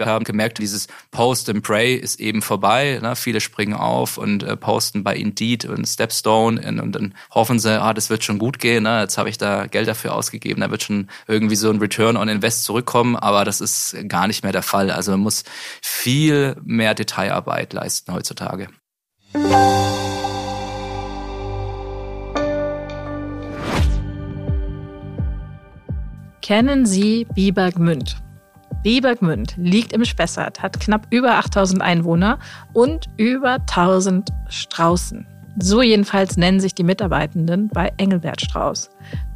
Wir haben gemerkt, dieses Post and Pray ist eben vorbei. Ne? Viele springen auf und äh, posten bei Indeed und Stepstone und, und, dann hoffen sie, ah, das wird schon gut gehen. Ne? Jetzt habe ich da Geld dafür ausgegeben, da wird schon irgendwie so ein Return on Invest zurückkommen. Aber das ist gar nicht mehr der Fall. Also man muss viel mehr Detailarbeit leisten heutzutage. Kennen Sie Biber Gmünd? Biebergmünd liegt im Spessart, hat knapp über 8000 Einwohner und über 1000 Straußen. So jedenfalls nennen sich die Mitarbeitenden bei Engelbert Strauß.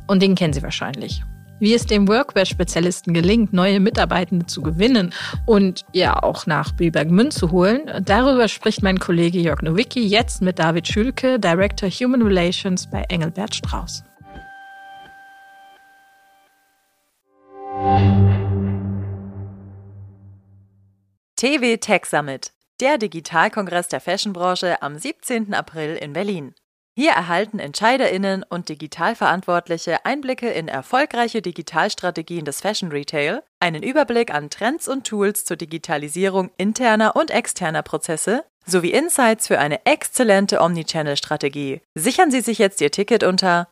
Und den kennen Sie wahrscheinlich. Wie es dem Workwear-Spezialisten gelingt, neue Mitarbeitende zu gewinnen und ja auch nach Bibergmünd zu holen, darüber spricht mein Kollege Jörg Nowicki jetzt mit David Schülke, Director Human Relations bei Engelbert Strauß. TV Tech Summit, der Digitalkongress der Fashionbranche am 17. April in Berlin. Hier erhalten Entscheiderinnen und Digitalverantwortliche Einblicke in erfolgreiche Digitalstrategien des Fashion Retail, einen Überblick an Trends und Tools zur Digitalisierung interner und externer Prozesse sowie Insights für eine exzellente Omnichannel-Strategie. Sichern Sie sich jetzt Ihr Ticket unter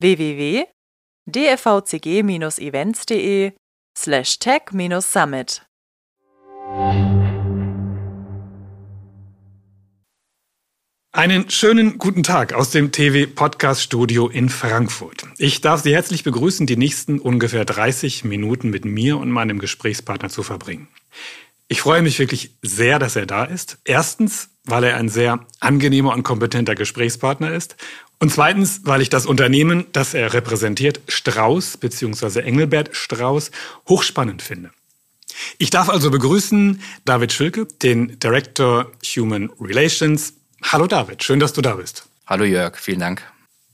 www.dfvcg-events.de slash tech-summit. Einen schönen guten Tag aus dem TV Podcast Studio in Frankfurt. Ich darf Sie herzlich begrüßen, die nächsten ungefähr 30 Minuten mit mir und meinem Gesprächspartner zu verbringen. Ich freue mich wirklich sehr, dass er da ist. Erstens, weil er ein sehr angenehmer und kompetenter Gesprächspartner ist. Und zweitens, weil ich das Unternehmen, das er repräsentiert, Strauß bzw. Engelbert Strauß, hochspannend finde. Ich darf also begrüßen David Schülke, den Director Human Relations. Hallo David, schön, dass du da bist. Hallo Jörg, vielen Dank.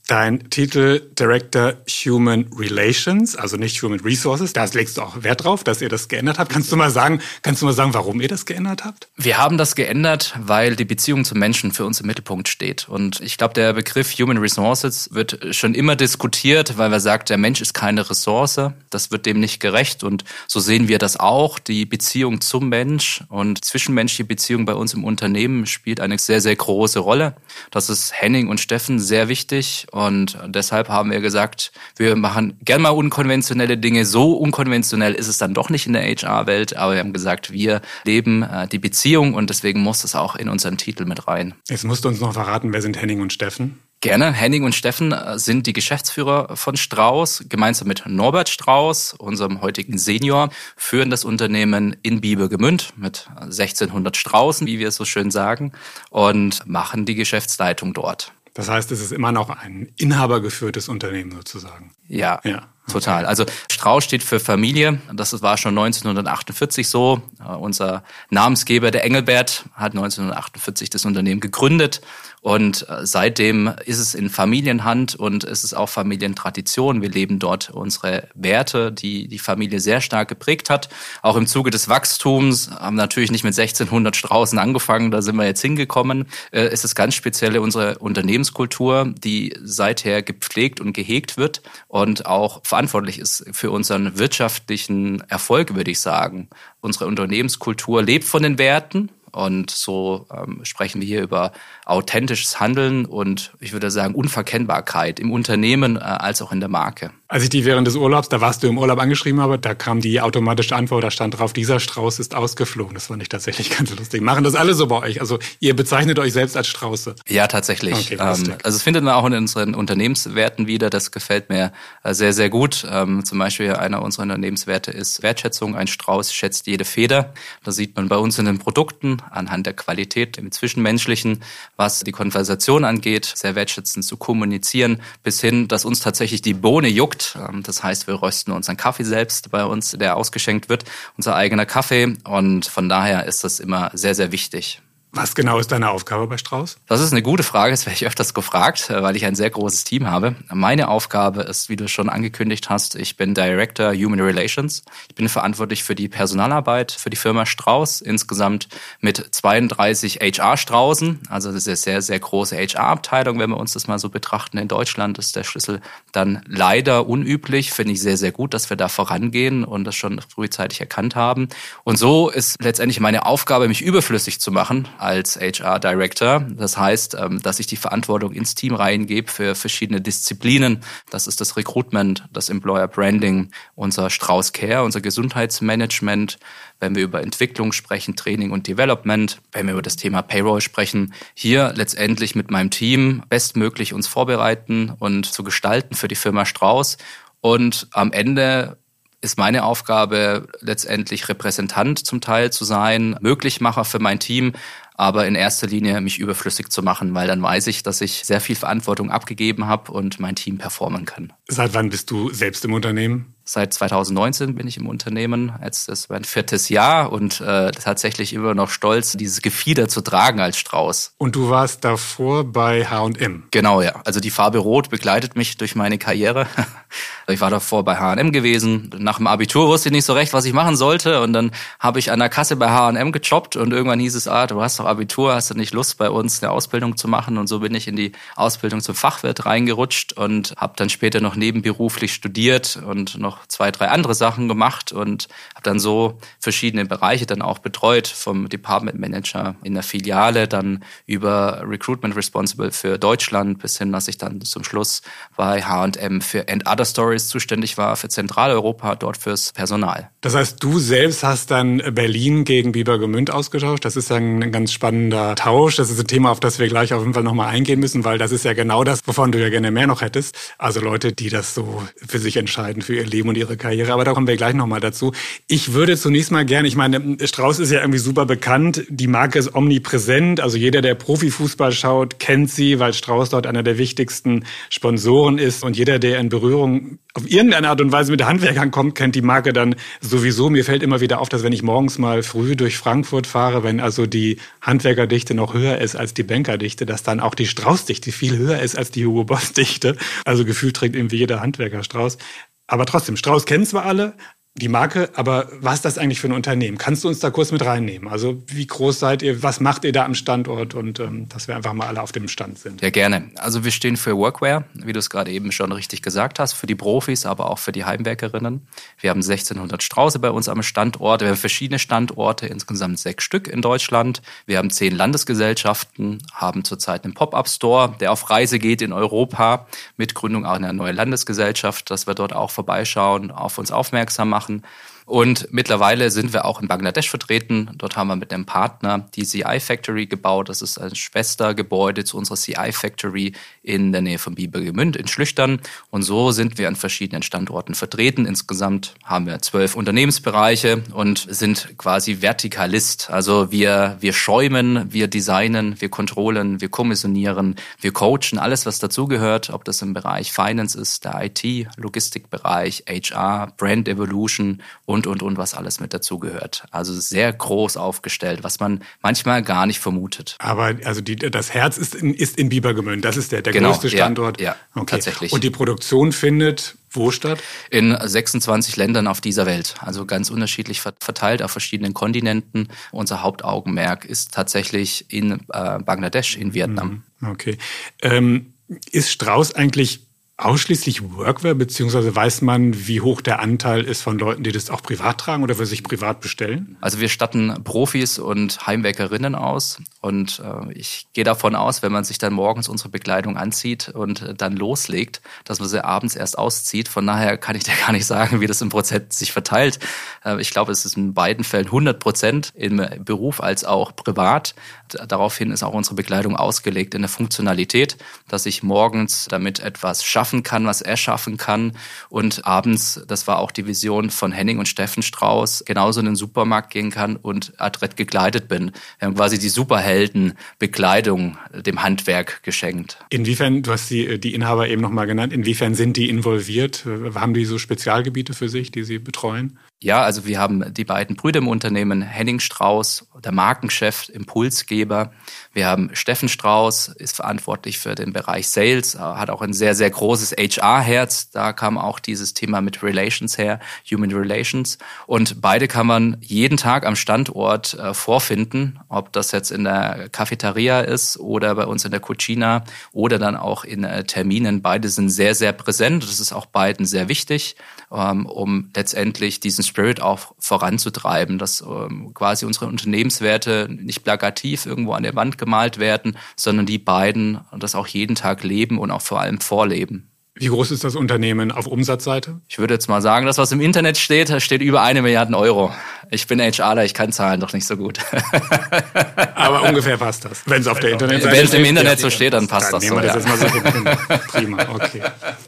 Dein Titel Director Human Relations, also nicht Human Resources, da legst du auch Wert drauf, dass ihr das geändert habt. Kannst du mal sagen, kannst du mal sagen, warum ihr das geändert habt? Wir haben das geändert, weil die Beziehung zum Menschen für uns im Mittelpunkt steht. Und ich glaube, der Begriff Human Resources wird schon immer diskutiert, weil wir sagt, der Mensch ist keine Ressource. Das wird dem nicht gerecht. Und so sehen wir das auch. Die Beziehung zum Mensch und zwischenmenschliche Beziehung bei uns im Unternehmen spielt eine sehr, sehr große Rolle. Das ist Henning und Steffen sehr wichtig. Und deshalb haben wir gesagt, wir machen gern mal unkonventionelle Dinge. So unkonventionell ist es dann doch nicht in der HR-Welt, aber wir haben gesagt, wir leben äh, die Beziehung und deswegen muss es auch in unseren Titel mit rein. Jetzt musst du uns noch verraten, wer sind Henning und Steffen? Gerne. Henning und Steffen äh, sind die Geschäftsführer von Strauß. Gemeinsam mit Norbert Strauß, unserem heutigen Senior, führen das Unternehmen in Biebergemünd mit 1600 Straußen, wie wir es so schön sagen, und machen die Geschäftsleitung dort. Das heißt, es ist immer noch ein inhabergeführtes Unternehmen sozusagen. Ja. Ja. Total. Also Strauß steht für Familie. Das war schon 1948 so. Uh, unser Namensgeber, der Engelbert, hat 1948 das Unternehmen gegründet. Und uh, seitdem ist es in Familienhand und es ist auch Familientradition. Wir leben dort unsere Werte, die die Familie sehr stark geprägt hat. Auch im Zuge des Wachstums haben natürlich nicht mit 1600 Straußen angefangen. Da sind wir jetzt hingekommen. Uh, es ist ganz speziell unsere Unternehmenskultur, die seither gepflegt und gehegt wird und auch verantwortlich ist für unseren wirtschaftlichen Erfolg, würde ich sagen. Unsere Unternehmenskultur lebt von den Werten und so ähm, sprechen wir hier über authentisches Handeln und ich würde sagen Unverkennbarkeit im Unternehmen äh, als auch in der Marke. Als ich die während des Urlaubs, da warst du im Urlaub angeschrieben habe, da kam die automatische Antwort, da stand drauf, dieser Strauß ist ausgeflogen. Das fand ich tatsächlich ganz lustig. Machen das alle so bei euch? Also ihr bezeichnet euch selbst als Strauße? Ja, tatsächlich. Okay, ähm, also es findet man auch in unseren Unternehmenswerten wieder. Das gefällt mir äh, sehr, sehr gut. Ähm, zum Beispiel einer unserer Unternehmenswerte ist Wertschätzung. Ein Strauß schätzt jede Feder. Das sieht man bei uns in den Produkten anhand der Qualität im Zwischenmenschlichen, was die Konversation angeht, sehr wertschätzend zu kommunizieren, bis hin, dass uns tatsächlich die Bohne juckt. Ähm, das heißt, wir rösten unseren Kaffee selbst bei uns, der ausgeschenkt wird, unser eigener Kaffee. Und von daher ist das immer sehr, sehr wichtig. Was genau ist deine Aufgabe bei Strauß? Das ist eine gute Frage, das werde ich öfters gefragt, äh, weil ich ein sehr großes Team habe. Meine Aufgabe ist, wie du schon angekündigt hast, ich bin Director Human Relations. Ich bin verantwortlich für die Personalarbeit für die Firma Strauß, insgesamt mit 32 HR-Straußen. Also das ist eine sehr, sehr große HR-Abteilung, wenn wir uns das mal so betrachten. In Deutschland ist der Schlüssel dann leider unüblich. Finde ich sehr, sehr gut, dass wir da vorangehen und das schon frühzeitig erkannt haben. Und so ist letztendlich meine Aufgabe, mich überflüssig zu machen als HR Director. Das heißt, ähm, dass ich die Verantwortung ins Team reingebe für verschiedene Disziplinen. Das ist das Recruitment, das Employer Branding, unser Strauß Care, unser Gesundheitsmanagement, wenn wir über Entwicklung sprechen, Training und Development, wenn wir über das Thema Payroll sprechen, hier letztendlich mit meinem Team bestmöglich uns vorbereiten und zu gestalten für die Firma Strauß und am Ende ist meine Aufgabe letztendlich Repräsentant zum Teil zu sein, Möglichmacher für mein Team, aber in erster Linie mich überflüssig zu machen, weil dann weiß ich, dass ich sehr viel Verantwortung abgegeben habe und mein Team performen kann. Seit wann bist du selbst im Unternehmen? Seit 2019 bin ich im Unternehmen. Jetzt ist mein viertes Jahr und äh, tatsächlich immer noch stolz, dieses Gefieder zu tragen als Strauß. Und du warst davor bei H&M? Genau, ja. Also die Farbe Rot begleitet mich durch meine Karriere. Ich war davor bei H&M gewesen. Nach dem Abitur wusste ich nicht so recht, was ich machen sollte. Und dann habe ich an der Kasse bei H&M gejobbt und irgendwann hieß es, ah, du hast doch Abitur, hast du nicht Lust, bei uns eine Ausbildung zu machen? Und so bin ich in die Ausbildung zum Fachwirt reingerutscht und habe dann später noch nebenberuflich studiert und noch noch zwei, drei andere Sachen gemacht und habe dann so verschiedene Bereiche dann auch betreut, vom Department Manager in der Filiale, dann über Recruitment Responsible für Deutschland bis hin, dass ich dann zum Schluss bei H&M für And Other Stories zuständig war, für Zentraleuropa, dort fürs Personal. Das heißt, du selbst hast dann Berlin gegen Bibergemünd ausgetauscht. Das ist ein ganz spannender Tausch. Das ist ein Thema, auf das wir gleich auf jeden Fall nochmal eingehen müssen, weil das ist ja genau das, wovon du ja gerne mehr noch hättest. Also Leute, die das so für sich entscheiden, für ihr Leben Leben und ihre Karriere. Aber da kommen wir gleich nochmal dazu. Ich würde zunächst mal gerne, ich meine, Strauß ist ja irgendwie super bekannt. Die Marke ist omnipräsent. Also jeder, der Profifußball schaut, kennt sie, weil Strauß dort einer der wichtigsten Sponsoren ist. Und jeder, der in Berührung auf irgendeine Art und Weise mit Handwerkern kommt, kennt die Marke dann sowieso. Mir fällt immer wieder auf, dass wenn ich morgens mal früh durch Frankfurt fahre, wenn also die Handwerkerdichte noch höher ist als die Bankerdichte, dass dann auch die Straußdichte viel höher ist als die Hugo Boss Dichte. Also gefühlt trägt irgendwie jeder Handwerker Strauß. Aber trotzdem, Strauß kennen zwar alle, die Marke, aber was ist das eigentlich für ein Unternehmen? Kannst du uns da kurz mit reinnehmen? Also wie groß seid ihr? Was macht ihr da am Standort? Und ähm, dass wir einfach mal alle auf dem Stand sind. Ja, gerne. Also wir stehen für Workwear, wie du es gerade eben schon richtig gesagt hast, für die Profis, aber auch für die Heimwerkerinnen. Wir haben 1600 Strauße bei uns am Standort. Wir haben verschiedene Standorte, insgesamt sechs Stück in Deutschland. Wir haben zehn Landesgesellschaften, haben zurzeit einen Pop-up-Store, der auf Reise geht in Europa mit Gründung auch einer neuen Landesgesellschaft, dass wir dort auch vorbeischauen, auf uns aufmerksam machen machen. Und mittlerweile sind wir auch in Bangladesch vertreten. Dort haben wir mit einem Partner die CI Factory gebaut. Das ist ein Schwestergebäude zu unserer CI Factory in der Nähe von Biebergemünd in Schlüchtern. Und so sind wir an verschiedenen Standorten vertreten. Insgesamt haben wir zwölf Unternehmensbereiche und sind quasi Vertikalist. Also wir, wir schäumen, wir designen, wir kontrollen, wir kommissionieren, wir coachen, alles was dazugehört, ob das im Bereich Finance ist, der IT, Logistikbereich, HR, Brand Evolution und, und, und, was alles mit dazugehört. Also sehr groß aufgestellt, was man manchmal gar nicht vermutet. Aber also die, das Herz ist in, ist in Biebergemünd, das ist der, der genau, größte Standort. Ja, ja okay. tatsächlich. Und die Produktion findet wo statt? In 26 Ländern auf dieser Welt, also ganz unterschiedlich verteilt auf verschiedenen Kontinenten. Unser Hauptaugenmerk ist tatsächlich in äh, Bangladesch, in Vietnam. Mhm. Okay. Ähm, ist Strauß eigentlich ausschließlich Workwear, beziehungsweise weiß man, wie hoch der Anteil ist von Leuten, die das auch privat tragen oder für sich privat bestellen? Also wir statten Profis und Heimwerkerinnen aus und äh, ich gehe davon aus, wenn man sich dann morgens unsere Bekleidung anzieht und äh, dann loslegt, dass man sie abends erst auszieht. Von daher kann ich dir gar nicht sagen, wie das im Prozent sich verteilt. Äh, ich glaube, es ist in beiden Fällen 100 Prozent im Beruf als auch privat. Daraufhin ist auch unsere Bekleidung ausgelegt in der Funktionalität, dass ich morgens damit etwas schaffe schaffen kann, was er schaffen kann. Und abends, das war auch die Vision von Henning und Steffen Strauß, genauso in den Supermarkt gehen kann und adrett gekleidet bin. Wir haben quasi die Superheldenbekleidung dem Handwerk geschenkt. Inwiefern, du hast die, die Inhaber eben nochmal genannt, inwiefern sind die involviert? Haben die so Spezialgebiete für sich, die sie betreuen? Ja, also wir haben die beiden Brüder im Unternehmen, Henning Strauß, der Markenchef, Impulsgeber. Wir haben Steffen Strauß, ist verantwortlich für den Bereich Sales, hat auch ein sehr, sehr großes HR-Herz. Da kam auch dieses Thema mit Relations her, Human Relations. Und beide kann man jeden Tag am Standort äh, vorfinden, ob das jetzt in der Cafeteria ist oder bei uns in der Cucina oder dann auch in äh, Terminen. Beide sind sehr, sehr präsent. Das ist auch beiden sehr wichtig, ähm, um letztendlich diesen Spirit auch voranzutreiben, dass ähm, quasi unsere Unternehmenswerte nicht plakativ irgendwo an der Wand gemalt werden, sondern die beiden das auch jeden Tag leben und auch vor allem vorleben. Wie groß ist das Unternehmen auf Umsatzseite? Ich würde jetzt mal sagen, das, was im Internet steht, da steht über eine Milliarde Euro. Ich bin HRler, ich kann Zahlen doch nicht so gut. Aber ungefähr passt das. Wenn es auf der Internetseite Wenn es im Internet so steht, dann passt dann das nehmen so. Wir das ja. jetzt mal so Prima, okay.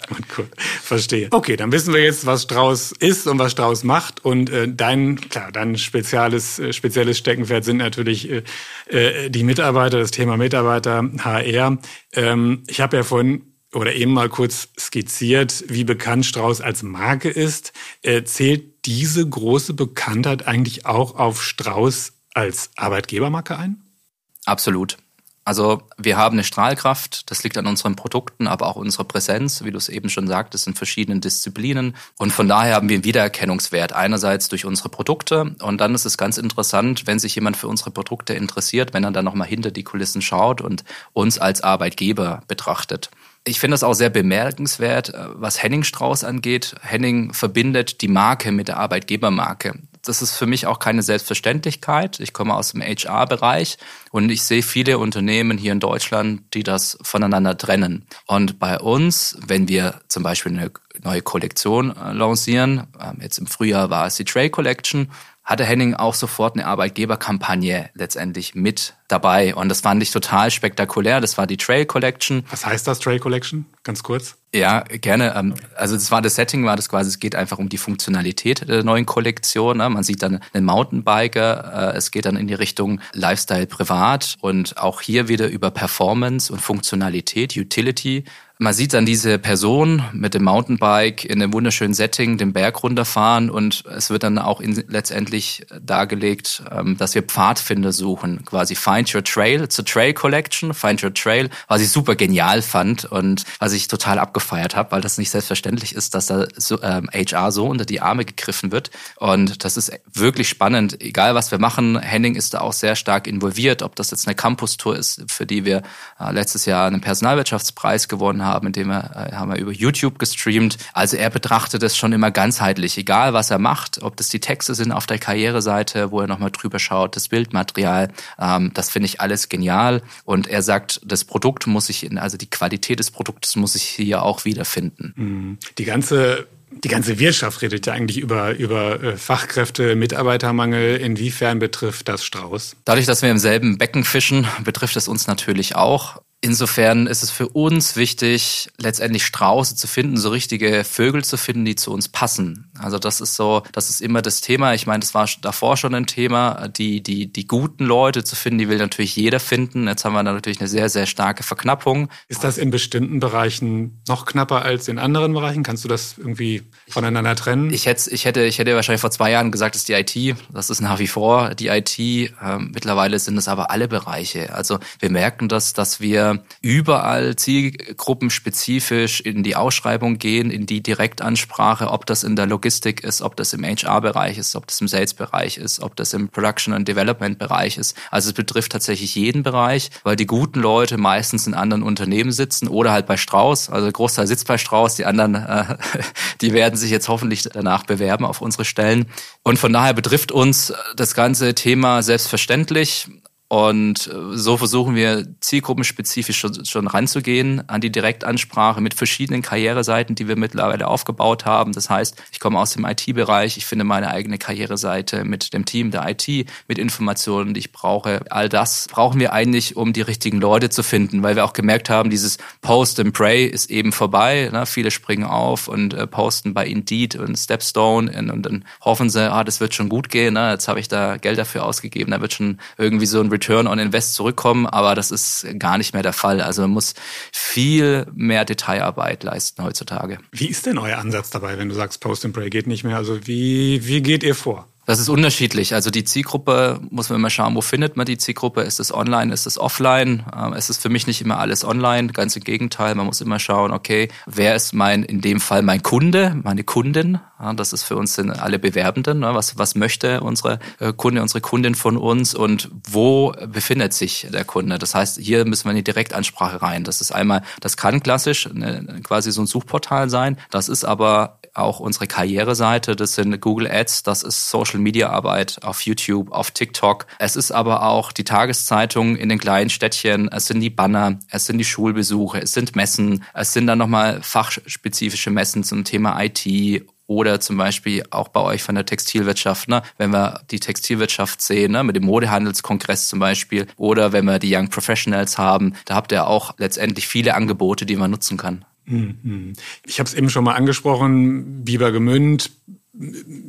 Gut, gut, verstehe. Okay, dann wissen wir jetzt, was Strauß ist und was Strauß macht. Und äh, dein, klar, dein spezielles, äh, spezielles Steckenpferd sind natürlich äh, äh die Mitarbeiter, das Thema Mitarbeiter, HR. Ähm, ich habe ja vorhin oder eben mal kurz skizziert, wie bekannt Strauß als Marke ist. Äh, zählt diese große Bekanntheit eigentlich auch auf Strauß als Arbeitgebermarke ein? Absolut. Also wir haben eine Strahlkraft, das liegt an unseren Produkten, aber auch unserer Präsenz, wie du es eben schon sagtest, in verschiedenen Disziplinen. Und von daher haben wir einen Wiedererkennungswert, einerseits durch unsere Produkte und dann ist es ganz interessant, wenn sich jemand für unsere Produkte interessiert, wenn er dann nochmal hinter die Kulissen schaut und uns als Arbeitgeber betrachtet. Ich finde das auch sehr bemerkenswert, äh, was Henning Strauß angeht. Henning verbindet die Marke mit der Arbeitgebermarke. Das ist für mich auch keine Selbstverständlichkeit. Ich komme aus dem HR-Bereich und ich sehe viele Unternehmen hier in Deutschland, die das voneinander trennen. Und bei uns, wenn wir zum Beispiel eine neue Kollektion äh, lancieren, ähm, jetzt im Frühjahr war es die Trail Collection, hatte Henning auch sofort eine Arbeitgeberkampagne letztendlich mit dabei. Und das fand ich total spektakulär. Das war die Trail Collection. Was heißt das, Trail Collection? Ganz kurz. Ja, gerne. Ähm, also das war das Setting, war das quasi, es geht einfach um die Funktionalität der neuen Kollektion. Ne? Man sieht dann einen Mountainbiker, äh, es geht dann in die Richtung Lifestyle privat und auch hier wieder über Performance und Funktionalität, Utility man sieht dann diese Person mit dem Mountainbike in einem wunderschönen Setting den Berg runterfahren und es wird dann auch in, letztendlich dargelegt, ähm, dass wir Pfadfinder suchen. Quasi Find Your Trail. A Trail Collection, Find Your Trail, was ich super genial fand und was ich total abgefeiert habe, weil das nicht selbstverständlich ist, dass da so, ähm, HR so unter die Arme gegriffen wird. Und das ist wirklich spannend. Egal was wir machen, Henning ist da auch sehr stark involviert, ob das jetzt eine Campus-Tour ist, für die wir äh, letztes Jahr einen Personalwirtschaftspreis gewonnen haben haben, indem er, äh, haben wir über YouTube gestreamt. Also er betrachtet es schon immer ganzheitlich, egal was er macht, ob das die Texte sind auf der Karriereseite, wo er nochmal drüber schaut, das Bildmaterial, ähm, das finde ich alles genial. Und er sagt, das Produkt muss sich in, also die Qualität des Produktes muss sich hier auch wiederfinden. Mhm. Die ganze die ganze Wirtschaft redet ja eigentlich über, über äh, Fachkräfte, Mitarbeitermangel. Inwiefern betrifft das Strauß? Dadurch, dass wir im selben Becken fischen, betrifft es uns natürlich auch. Insofern ist es für uns wichtig, letztendlich Strauße zu finden, so richtige Vögel zu finden, die zu uns passen. Also das ist so, das ist immer das Thema. Ich meine, das war davor schon ein Thema, die, die, die guten Leute zu finden, die will natürlich jeder finden. Jetzt haben wir da natürlich eine sehr, sehr starke Verknappung. Ist das in bestimmten Bereichen noch knapper als in anderen Bereichen? Kannst du das irgendwie voneinander trennen? Ich hätte, ich hätte, ich hätte wahrscheinlich vor zwei Jahren gesagt, das ist die IT. Das ist nach wie vor die IT. Ähm, mittlerweile sind es aber alle Bereiche. Also wir merken das, dass wir überall zielgruppenspezifisch in die Ausschreibung gehen, in die Direktansprache, ob das in der Logistik ist, ob das im HR-Bereich ist, ob das im Sales-Bereich ist, ob das im Production- und Development-Bereich ist. Also es betrifft tatsächlich jeden Bereich, weil die guten Leute meistens in anderen Unternehmen sitzen oder halt bei Strauß. Also der Großteil sitzt bei Strauß, die anderen, äh, die werden sich jetzt hoffentlich danach bewerben auf unsere Stellen. Und von daher betrifft uns das ganze Thema selbstverständlich. Und äh, so versuchen wir zielgruppenspezifisch schon, schon ranzugehen an die Direktansprache mit verschiedenen Karriereseiten, die wir mittlerweile aufgebaut haben. Das heißt, ich komme aus dem IT-Bereich, ich finde meine eigene Karriereseite mit dem Team der IT, mit Informationen, die ich brauche. All das brauchen wir eigentlich, um die richtigen Leute zu finden, weil wir auch gemerkt haben, dieses Post and Pray ist eben vorbei. Ne? Viele springen auf und äh, posten bei Indeed und Stepstone und, und dann hoffen sie, ah, das wird schon gut gehen. Ne? Jetzt habe ich da Geld dafür ausgegeben, da wird schon irgendwie so ein Return on Invest zurückkommen, aber das ist gar nicht mehr der Fall. Also man muss viel mehr Detailarbeit leisten heutzutage. Wie ist denn euer Ansatz dabei, wenn du sagst, Post and Pray geht nicht mehr? Also wie, wie geht ihr vor? Das ist unterschiedlich. Also die Zielgruppe muss man immer schauen, wo findet man die Zielgruppe? Ist es online, ist es offline? Ähm, es ist für mich nicht immer alles online, ganz im Gegenteil. Man muss immer schauen, okay, wer ist mein, in dem Fall mein Kunde, meine Kundin? Das ist für uns alle Bewerbenden. Ne? Was, was möchte unsere äh, Kunde, unsere Kundin von uns und wo befindet sich der Kunde? Das heißt, hier müssen wir in die Direktansprache rein. Das ist einmal, das kann klassisch eine, quasi so ein Suchportal sein. Das ist aber auch unsere Karriereseite, das sind Google Ads, das ist Social Media Arbeit auf YouTube, auf TikTok. Es ist aber auch die Tageszeitung in den kleinen Städtchen, es sind die Banner, es sind die Schulbesuche, es sind Messen, es sind dann nochmal fachspezifische Messen zum Thema IT oder zum Beispiel auch bei euch von der Textilwirtschaft, ne? wenn wir die Textilwirtschaft sehen, ne? mit dem Modehandelskongress zum Beispiel, oder wenn wir die Young Professionals haben, da habt ihr auch letztendlich viele Angebote, die man nutzen kann. Mhm. Ich habe es eben schon mal angesprochen, Bibergemünd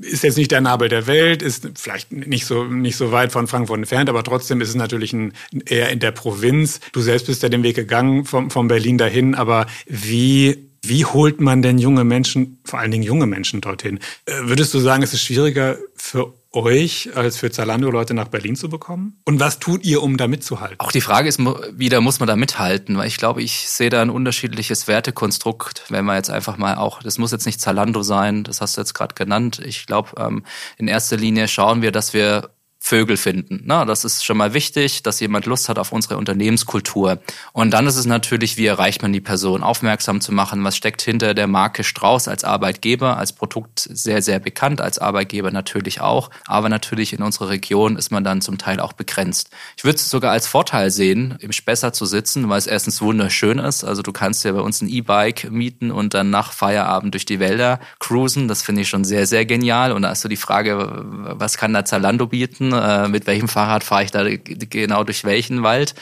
ist jetzt nicht der Nabel der Welt, ist vielleicht nicht so, nicht so weit von Frankfurt entfernt, aber trotzdem ist es natürlich ein, eher in der Provinz. Du selbst bist ja den Weg gegangen vom, von Berlin dahin, aber wie wie holt man denn junge Menschen, vor allen Dingen junge Menschen dorthin? Äh, würdest du sagen, es ist schwieriger für euch als für Zalando Leute nach Berlin zu bekommen? Und was tut ihr, um da mitzuhalten? Auch die Frage ist wieder, muss man da mithalten? Weil ich glaube, ich sehe da ein unterschiedliches Wertekonstrukt, wenn man jetzt einfach mal auch, das muss jetzt nicht Zalando sein, das hast du jetzt gerade genannt. Ich glaube, ähm, in erster Linie schauen wir, dass wir Vögel finden. Na, das ist schon mal wichtig, dass jemand Lust hat auf unsere Unternehmenskultur. Und dann ist es natürlich, wie erreicht man die Person, aufmerksam zu machen, was steckt hinter der Marke Strauß als Arbeitgeber, als Produkt sehr, sehr bekannt, als Arbeitgeber natürlich auch. Aber natürlich in unserer Region ist man dann zum Teil auch begrenzt. Ich würde es sogar als Vorteil sehen, im Spessart zu sitzen, weil es erstens wunderschön ist. Also du kannst ja bei uns ein E-Bike mieten und dann nach Feierabend durch die Wälder cruisen. Das finde ich schon sehr, sehr genial. Und da ist so die Frage, was kann da Zalando bieten? Äh, mit welchem Fahrrad fahre ich da genau durch welchen Wald.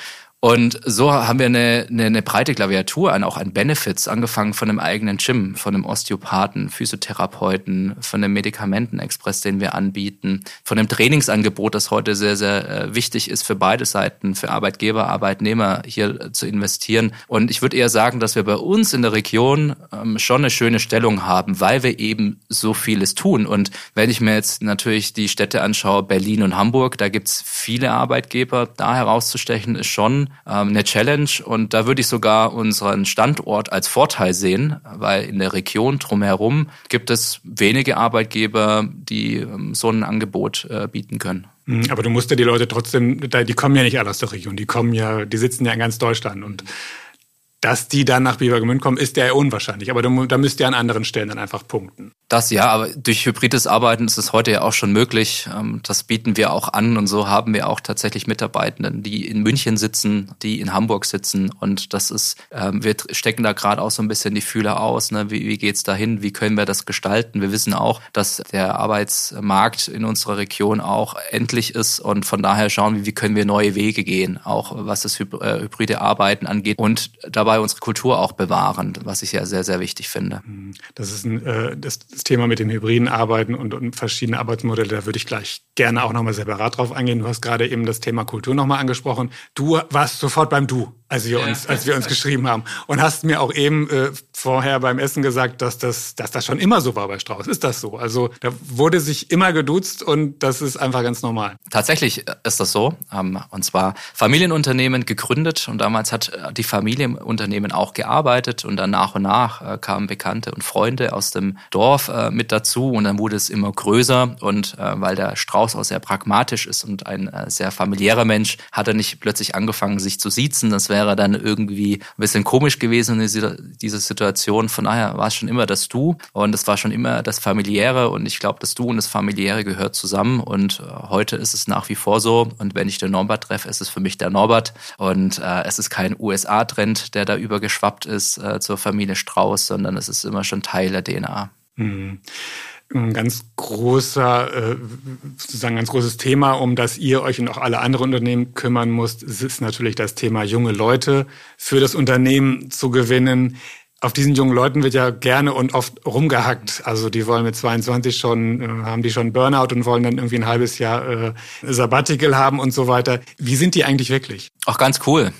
Und so haben wir eine, eine, eine breite Klaviatur an, auch an Benefits, angefangen von einem eigenen Gym, von einem Osteopathen, Physiotherapeuten, von einem Medikamentenexpress, den wir anbieten, von einem Trainingsangebot, das heute sehr, sehr äh, wichtig ist für beide Seiten, für Arbeitgeber, Arbeitnehmer hier zu investieren. Und ich würde eher sagen, dass wir bei uns in der Region ähm, schon eine schöne Stellung haben, weil wir eben so vieles tun. Und wenn ich mir jetzt natürlich die Städte anschaue, Berlin und Hamburg, da gibt's viele Arbeitgeber, da herauszustechen ist schon eine Challenge. Und da würde ich sogar unseren Standort als Vorteil sehen, weil in der Region drumherum gibt es wenige Arbeitgeber, die ähm, so ein Angebot äh, bieten können. Mhm, aber du musst ja die Leute trotzdem, die kommen ja nicht alle aus der Region, die kommen ja, die sitzen ja in ganz Deutschland. Und dass die dann nach Bibergemünd kommen, ist ja unwahrscheinlich. Aber da müsst ihr an anderen Stellen dann einfach punkten. Das ja, aber durch hybrides Arbeiten ist es heute ja auch schon möglich. Ähm, das bieten wir auch an und so haben wir auch tatsächlich Mitarbeitenden, die in München sitzen, die in Hamburg sitzen und das ist, ähm, wir stecken da gerade auch so ein bisschen die Fühler aus. Ne? Wie, wie geht's dahin? Wie können wir das gestalten? Wir wissen auch, dass der Arbeitsmarkt in unserer Region auch endlich ist und von daher schauen wir, wie können wir neue Wege gehen, auch was das äh, hybride Arbeiten angeht und dabei unsere Kultur auch bewahren, was ich ja sehr, sehr wichtig finde. Das ist ein, äh, das das Thema mit dem hybriden Arbeiten und, und verschiedene Arbeitsmodelle, da würde ich gleich gerne auch nochmal separat drauf eingehen. Du hast gerade eben das Thema Kultur nochmal angesprochen. Du warst sofort beim Du als wir uns, als wir uns geschrieben haben. Und hast mir auch eben äh, vorher beim Essen gesagt, dass das, dass das schon immer so war bei Strauß. Ist das so? Also da wurde sich immer geduzt und das ist einfach ganz normal. Tatsächlich ist das so. Ähm, und zwar Familienunternehmen gegründet und damals hat äh, die Familienunternehmen auch gearbeitet und dann nach und nach äh, kamen Bekannte und Freunde aus dem Dorf äh, mit dazu und dann wurde es immer größer und äh, weil der Strauß auch sehr pragmatisch ist und ein äh, sehr familiärer Mensch, hat er nicht plötzlich angefangen, sich zu siezen. Das wäre dann irgendwie ein bisschen komisch gewesen in dieser Situation. Von daher war es schon immer das Du und es war schon immer das Familiäre und ich glaube, das Du und das Familiäre gehört zusammen und äh, heute ist es nach wie vor so und wenn ich den Norbert treffe, ist es für mich der Norbert und äh, es ist kein USA-Trend, der da übergeschwappt ist äh, zur Familie Strauß, sondern es ist immer schon Teil der DNA. Mhm ein ganz großer, äh, sozusagen ganz großes Thema, um das ihr euch und auch alle anderen Unternehmen kümmern müsst, ist natürlich das Thema junge Leute für das Unternehmen zu gewinnen. Auf diesen jungen Leuten wird ja gerne und oft rumgehackt. Also die wollen mit 22 schon, äh, haben die schon Burnout und wollen dann irgendwie ein halbes Jahr äh, Sabbatical haben und so weiter. Wie sind die eigentlich wirklich? Auch ganz cool.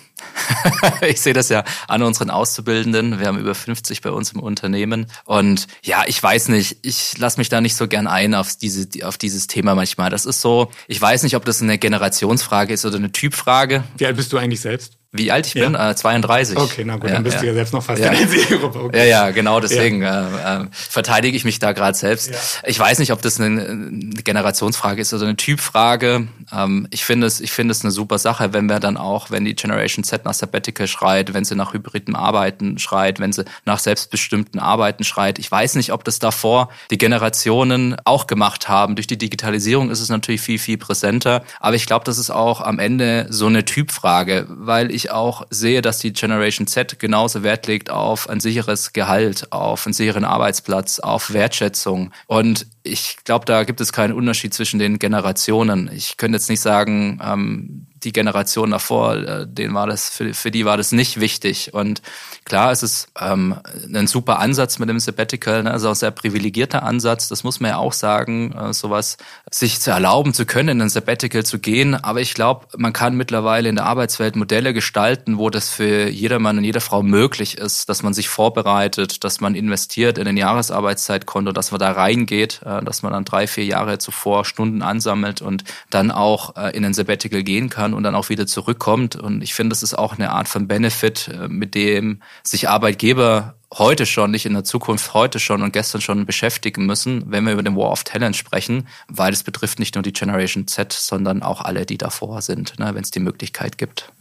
ich sehe das ja an unseren Auszubildenden. Wir haben über 50 bei uns im Unternehmen. Und ja, ich weiß nicht, ich lasse mich da nicht so gern ein auf, diese, auf dieses Thema manchmal. Das ist so, ich weiß nicht, ob das eine Generationsfrage ist oder eine Typfrage. Wie alt bist du eigentlich selbst? Wie alt ich bin? Ja. Äh, 32. Okay, na gut, ja, dann bist ja. du ja selbst noch fast ja. in der Zielgruppe. Okay. Ja, ja, genau deswegen äh, äh, verteidige ich mich da gerade selbst. Ich weiß nicht, ob das eine, eine, Generationsfrage ist oder eine Typfrage. Ähm, ich finde es, ich finde es eine super Sache, wenn wir dann auch, wenn die Generation Z nach Sabbatical schreit, wenn sie nach hybriden Arbeiten schreit, wenn sie nach selbstbestimmten Arbeiten schreit. Ich weiß nicht, ob das davor die Generationen auch gemacht haben. Durch die Digitalisierung ist es natürlich viel, viel präsenter. Aber ich glaube, das ist auch am Ende so eine Typfrage, weil ich auch sehe, dass die Generation Z genauso Wert legt auf ein sicheres Gehalt, auf einen sicheren Arbeitsplatz, auf Wertschätzung. Und ich glaube, da gibt es keinen Unterschied zwischen den Generationen. Ich könnte jetzt nicht sagen, ähm, die Generation davor, äh, denen war das, für, für die war das nicht wichtig. Und klar, es ist ähm, ein super Ansatz mit dem Sabbatical, ne? also auch sehr privilegierter Ansatz, das muss man ja auch sagen, äh, sowas sich zu erlauben zu können, in ein Sabbatical zu gehen. Aber ich glaube, man kann mittlerweile in der Arbeitswelt Modelle gestalten, wo das für jedermann und jede Frau möglich ist, dass man sich vorbereitet, dass man investiert in ein Jahresarbeitszeitkonto, dass man da reingeht, äh, dass man dann drei, vier Jahre zuvor Stunden ansammelt und dann auch äh, in ein Sabbatical gehen kann und dann auch wieder zurückkommt. Und ich finde, das ist auch eine Art von Benefit, äh, mit dem sich Arbeitgeber heute schon, nicht in der Zukunft, heute schon und gestern schon beschäftigen müssen, wenn wir über den War of Talent sprechen, weil es betrifft nicht nur die Generation Z, sondern auch alle, die davor sind, ne, wenn es die Möglichkeit gibt.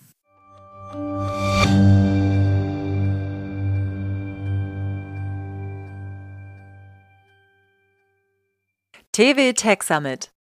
TV Tech Summit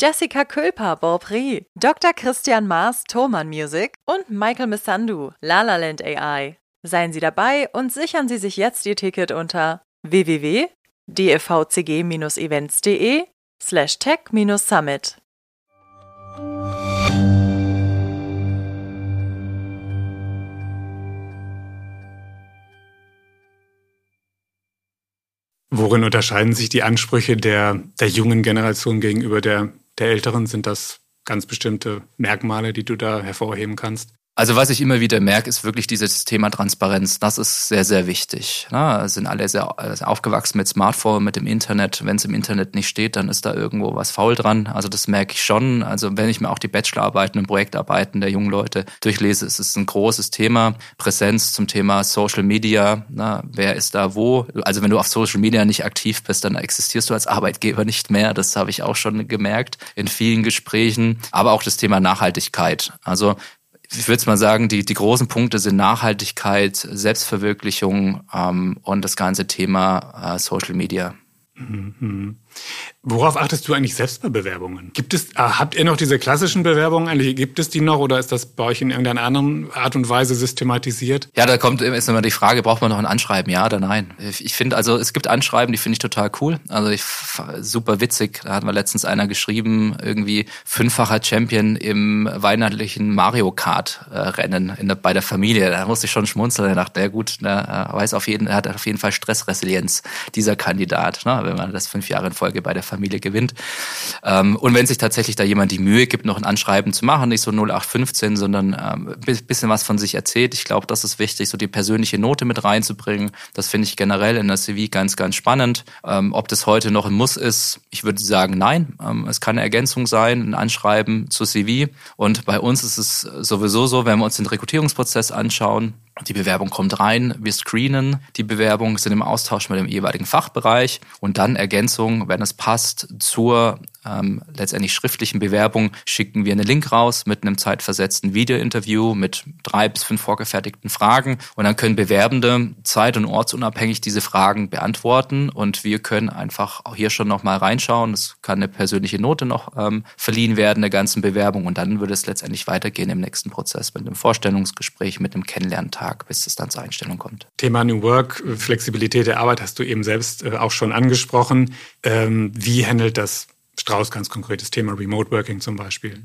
Jessica Külper, Beaupré, Dr. Christian Maas, Thoman Music und Michael Missandu, Lalaland AI. Seien Sie dabei und sichern Sie sich jetzt Ihr Ticket unter www.dfvcg-events.de slash tech-summit. Worin unterscheiden sich die Ansprüche der, der jungen Generation gegenüber der der Älteren? Sind das ganz bestimmte Merkmale, die du da hervorheben kannst? Also was ich immer wieder merke, ist wirklich dieses Thema Transparenz. Das ist sehr, sehr wichtig. Ja, sind alle sehr aufgewachsen mit Smartphone, mit dem Internet. Wenn es im Internet nicht steht, dann ist da irgendwo was faul dran. Also das merke ich schon. Also wenn ich mir auch die Bachelorarbeiten und Projektarbeiten der jungen Leute durchlese, ist es ein großes Thema. Präsenz zum Thema Social Media. Na, wer ist da wo? Also wenn du auf Social Media nicht aktiv bist, dann existierst du als Arbeitgeber nicht mehr. Das habe ich auch schon gemerkt in vielen Gesprächen. Aber auch das Thema Nachhaltigkeit. Also ich würde mal sagen, die, die großen Punkte sind Nachhaltigkeit, Selbstverwirklichung ähm, und das ganze Thema äh, Social Media. Mhm. Worauf achtest du eigentlich selbst bei Bewerbungen? Gibt es, ah, habt ihr noch diese klassischen Bewerbungen eigentlich? Gibt es die noch oder ist das bei euch in irgendeiner anderen Art und Weise systematisiert? Ja, da kommt ist immer die Frage, braucht man noch ein Anschreiben, ja oder nein? Ich finde, also es gibt Anschreiben, die finde ich total cool. Also ich, super witzig. Da hat mir letztens einer geschrieben, irgendwie fünffacher Champion im weihnachtlichen Mario Kart äh, Rennen in bei der Familie. Da musste ich schon schmunzeln. Da dachte, ja gut, ne, weiß auf jeden, hat auf jeden Fall Stressresilienz, dieser Kandidat, ne, wenn man das fünf Jahre in Folge bei der Familie gewinnt. Ähm, und wenn sich tatsächlich da jemand die Mühe gibt, noch ein Anschreiben zu machen, nicht so 0815, sondern ähm, bisschen was von sich erzählt, ich glaube, das ist wichtig, so die persönliche Note mit reinzubringen. Das finde ich generell in der CV ganz, ganz spannend. Ähm, ob das heute noch ein Muss ist, ich würde sagen, nein. Ähm, es kann eine Ergänzung sein, ein Anschreiben zu CV. Und bei uns ist es sowieso so, wenn wir uns den Rekrutierungsprozess anschauen, die Bewerbung kommt rein, wir screenen die Bewerbung, sind im Austausch mit dem jeweiligen Fachbereich. Und dann Ergänzung, wenn es passt, zur ähm, letztendlich schriftlichen Bewerbung schicken wir einen Link raus mit einem zeitversetzten Videointerview mit drei bis fünf vorgefertigten Fragen und dann können Bewerbende zeit- und ortsunabhängig diese Fragen beantworten und wir können einfach auch hier schon nochmal reinschauen. Es kann eine persönliche Note noch ähm, verliehen werden der ganzen Bewerbung und dann würde es letztendlich weitergehen im nächsten Prozess mit einem Vorstellungsgespräch, mit einem Kennenlerntag, bis es dann zur Einstellung kommt. Thema New Work, Flexibilität der Arbeit hast du eben selbst äh, auch schon angesprochen. Ähm, wie handelt das Strauß ganz konkretes Thema Remote Working zum Beispiel?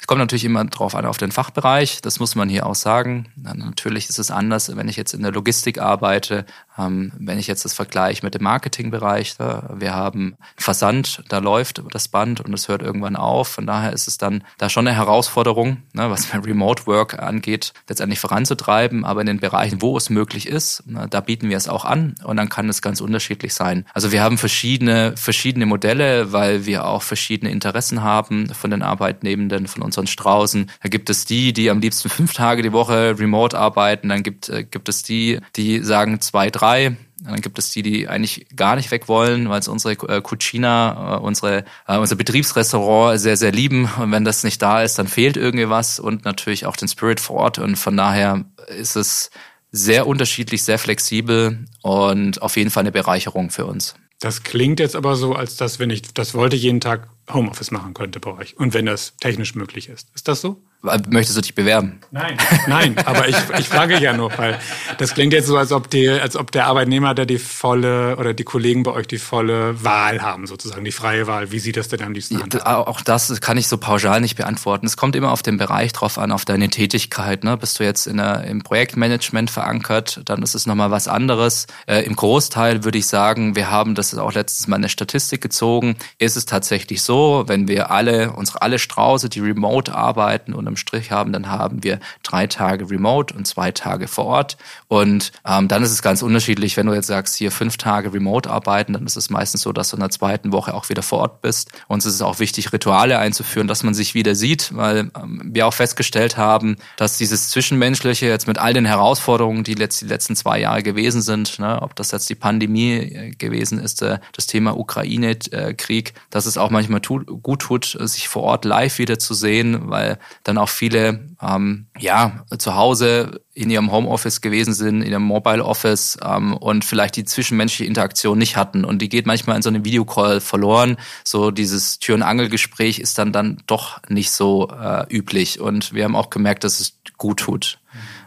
Es kommt natürlich immer drauf an, auf den Fachbereich. Das muss man hier auch sagen. Natürlich ist es anders, wenn ich jetzt in der Logistik arbeite, ähm, wenn ich jetzt das vergleiche mit dem Marketingbereich. Wir haben Versand, da läuft das Band und es hört irgendwann auf. Von daher ist es dann da schon eine Herausforderung, ne, was Remote Work angeht, letztendlich voranzutreiben. Aber in den Bereichen, wo es möglich ist, da bieten wir es auch an und dann kann es ganz unterschiedlich sein. Also wir haben verschiedene, verschiedene Modelle, weil wir auch verschiedene Interessen haben von den Arbeitnehmenden, von unseren Straußen. Da gibt es die, die am liebsten fünf Tage die Woche remote arbeiten. Dann gibt, äh, gibt es die, die sagen zwei, drei. Dann gibt es die, die eigentlich gar nicht weg wollen, weil es unsere äh, Cucina, äh, unsere, äh, unser Betriebsrestaurant sehr, sehr lieben. Und wenn das nicht da ist, dann fehlt irgendwie was und natürlich auch den Spirit vor Ort. Und von daher ist es sehr unterschiedlich, sehr flexibel und auf jeden Fall eine Bereicherung für uns. Das klingt jetzt aber so, als dass, wenn ich das wollte, jeden Tag Homeoffice machen könnte bei euch. Und wenn das technisch möglich ist. Ist das so? Möchtest du dich bewerben? Nein. Nein, aber ich, ich frage ja nur, weil das klingt jetzt so, als ob, die, als ob der Arbeitnehmer da die volle oder die Kollegen bei euch die volle Wahl haben, sozusagen, die freie Wahl. Wie sieht das denn am liebsten ja, Auch das kann ich so pauschal nicht beantworten. Es kommt immer auf den Bereich drauf an, auf deine Tätigkeit. Ne? Bist du jetzt in der, im Projektmanagement verankert, dann ist es nochmal was anderes. Äh, Im Großteil würde ich sagen, wir haben das auch letztes Mal eine Statistik gezogen, ist es tatsächlich so, wenn wir alle, unsere alle Strauße, die remote arbeiten und im Strich haben, dann haben wir drei Tage remote und zwei Tage vor Ort. Und ähm, dann ist es ganz unterschiedlich. Wenn du jetzt sagst, hier fünf Tage remote arbeiten, dann ist es meistens so, dass du in der zweiten Woche auch wieder vor Ort bist. Uns ist es auch wichtig, Rituale einzuführen, dass man sich wieder sieht, weil ähm, wir auch festgestellt haben, dass dieses Zwischenmenschliche jetzt mit all den Herausforderungen, die letzt, die letzten zwei Jahre gewesen sind, ne, ob das jetzt die Pandemie äh, gewesen ist, äh, das Thema Ukraine-Krieg, dass es auch manchmal gut tut, sich vor Ort live wieder zu sehen, weil dann auch viele ähm, ja zu Hause in ihrem Homeoffice gewesen sind, in ihrem Mobile Office ähm, und vielleicht die zwischenmenschliche Interaktion nicht hatten. Und die geht manchmal in so einem Videocall verloren. So dieses Tür- und Angelgespräch ist dann dann doch nicht so äh, üblich. Und wir haben auch gemerkt, dass es gut tut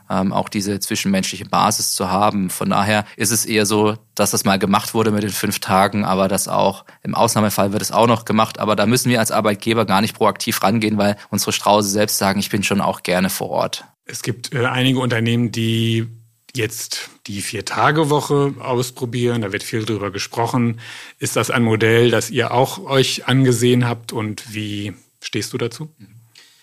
ähm, auch diese zwischenmenschliche Basis zu haben. Von daher ist es eher so, dass das mal gemacht wurde mit den fünf Tagen, aber das auch im Ausnahmefall wird es auch noch gemacht. Aber da müssen wir als Arbeitgeber gar nicht proaktiv rangehen, weil unsere Strause selbst sagen, ich bin schon auch gerne vor Ort. Es gibt äh, einige Unternehmen, die jetzt die Vier-Tage-Woche ausprobieren. Da wird viel drüber gesprochen. Ist das ein Modell, das ihr auch euch angesehen habt und wie stehst du dazu? Mhm.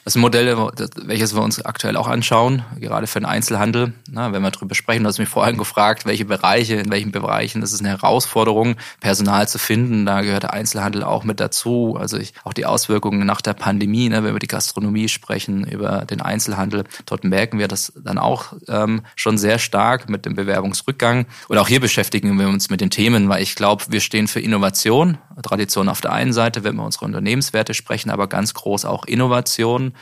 Das Modell, welches wir uns aktuell auch anschauen, gerade für den Einzelhandel. Na, wenn wir darüber sprechen, du hast mich vorhin gefragt, welche Bereiche, in welchen Bereichen das ist eine Herausforderung, Personal zu finden. Da gehört der Einzelhandel auch mit dazu. Also ich, auch die Auswirkungen nach der Pandemie, ne, wenn wir die Gastronomie sprechen, über den Einzelhandel, dort merken wir das dann auch ähm, schon sehr stark mit dem Bewerbungsrückgang. Und auch hier beschäftigen wir uns mit den Themen, weil ich glaube, wir stehen für Innovation, Tradition auf der einen Seite, wenn wir unsere Unternehmenswerte sprechen, aber ganz groß auch Innovation.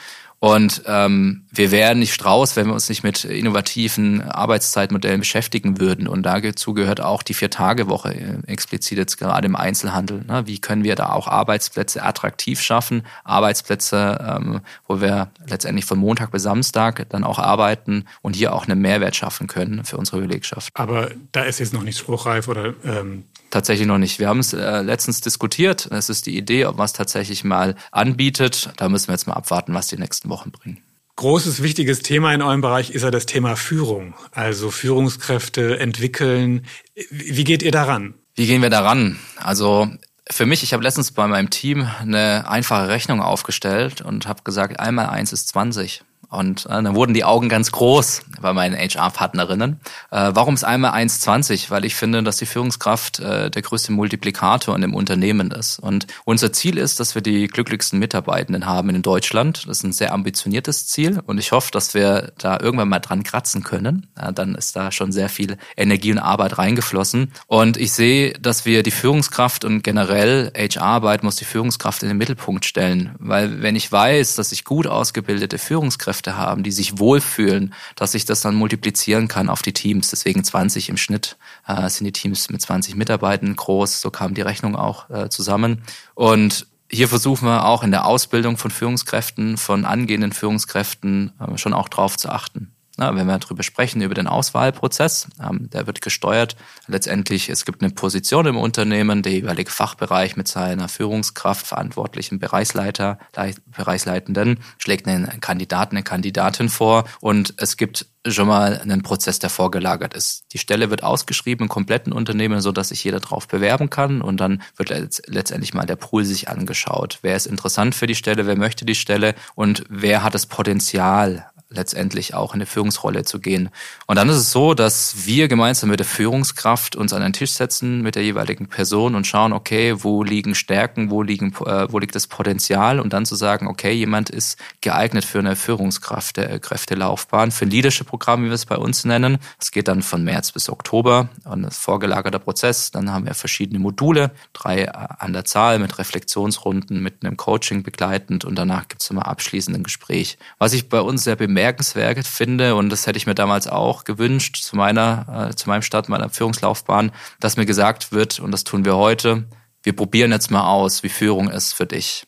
Und ähm, wir wären nicht Strauß, wenn wir uns nicht mit innovativen Arbeitszeitmodellen beschäftigen würden. Und dazu gehört auch die Vier-Tage-Woche, äh, explizit jetzt gerade im Einzelhandel. Ne? Wie können wir da auch Arbeitsplätze attraktiv schaffen? Arbeitsplätze, ähm, wo wir letztendlich von Montag bis Samstag dann auch arbeiten und hier auch einen Mehrwert schaffen können für unsere Belegschaft. Aber da ist jetzt noch nicht spruchreif oder ähm Tatsächlich noch nicht. Wir haben es äh, letztens diskutiert. Es ist die Idee, ob man es tatsächlich mal anbietet. Da müssen wir jetzt mal abwarten, was die nächsten Wochen bringen. Großes, wichtiges Thema in eurem Bereich ist ja das Thema Führung. Also Führungskräfte entwickeln. Wie geht ihr daran? Wie gehen wir daran? Also für mich, ich habe letztens bei meinem Team eine einfache Rechnung aufgestellt und habe gesagt, einmal eins ist 20. Und äh, dann wurden die Augen ganz groß bei meinen HR-Partnerinnen. Äh, warum ist einmal 1,20? Weil ich finde, dass die Führungskraft äh, der größte Multiplikator in dem Unternehmen ist. Und unser Ziel ist, dass wir die glücklichsten Mitarbeitenden haben in Deutschland. Das ist ein sehr ambitioniertes Ziel und ich hoffe, dass wir da irgendwann mal dran kratzen können. Ja, dann ist da schon sehr viel Energie und Arbeit reingeflossen. Und ich sehe, dass wir die Führungskraft und generell HR-Arbeit muss die Führungskraft in den Mittelpunkt stellen. Weil wenn ich weiß, dass ich gut ausgebildete Führungskräfte haben, die sich wohlfühlen, dass ich das dann multiplizieren kann auf die Teams. Deswegen 20 im Schnitt äh, sind die Teams mit 20 Mitarbeitern groß. So kam die Rechnung auch äh, zusammen. Und hier versuchen wir auch in der Ausbildung von Führungskräften, von angehenden Führungskräften äh, schon auch drauf zu achten. Na, wenn wir darüber sprechen, über den Auswahlprozess, ähm, der wird gesteuert. Letztendlich, es gibt eine Position im Unternehmen, der jeweilige Fachbereich mit seiner Führungskraft, verantwortlichen Bereichsleiter, Bereichsleitenden schlägt einen Kandidaten, eine Kandidatin vor und es gibt schon mal einen Prozess, der vorgelagert ist. Die Stelle wird ausgeschrieben im kompletten Unternehmen, so dass sich jeder drauf bewerben kann und dann wird letztendlich mal der Pool sich angeschaut. Wer ist interessant für die Stelle, wer möchte die Stelle und wer hat das Potenzial, letztendlich auch in eine Führungsrolle zu gehen. Und dann ist es so, dass wir gemeinsam mit der Führungskraft uns an den Tisch setzen mit der jeweiligen Person und schauen, okay, wo liegen Stärken, wo liegen, äh, wo liegt das Potenzial und dann zu sagen, okay, jemand ist geeignet für eine Führungskraft, der Kräftelaufbahn, für ein Leadership-Programm, wie wir es bei uns nennen. Es geht dann von März bis Oktober und das vorgelagerter Prozess. Dann haben wir verschiedene Module, drei an der Zahl mit Reflexionsrunden, mit einem Coaching begleitend und danach gibt es immer abschließend ein Gespräch. Was ich bei uns sehr bemerkt bemerkenswert finde, und das hätte ich mir damals auch gewünscht zu meiner, äh, zu meinem Start, meiner Führungslaufbahn, dass mir gesagt wird, und das tun wir heute, wir probieren jetzt mal aus, wie Führung ist für dich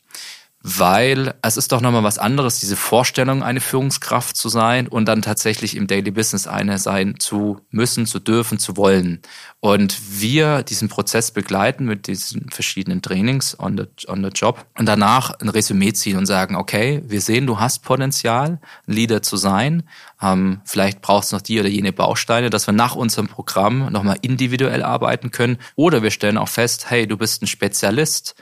weil es ist doch nochmal was anderes, diese Vorstellung, eine Führungskraft zu sein und dann tatsächlich im Daily Business eine sein zu müssen, zu dürfen, zu wollen. Und wir diesen Prozess begleiten mit diesen verschiedenen Trainings on the, on the job und danach ein Resümee ziehen und sagen, okay, wir sehen, du hast Potenzial, Leader zu sein. Ähm, vielleicht brauchst du noch die oder jene Bausteine, dass wir nach unserem Programm nochmal individuell arbeiten können. Oder wir stellen auch fest, hey, du bist ein Spezialist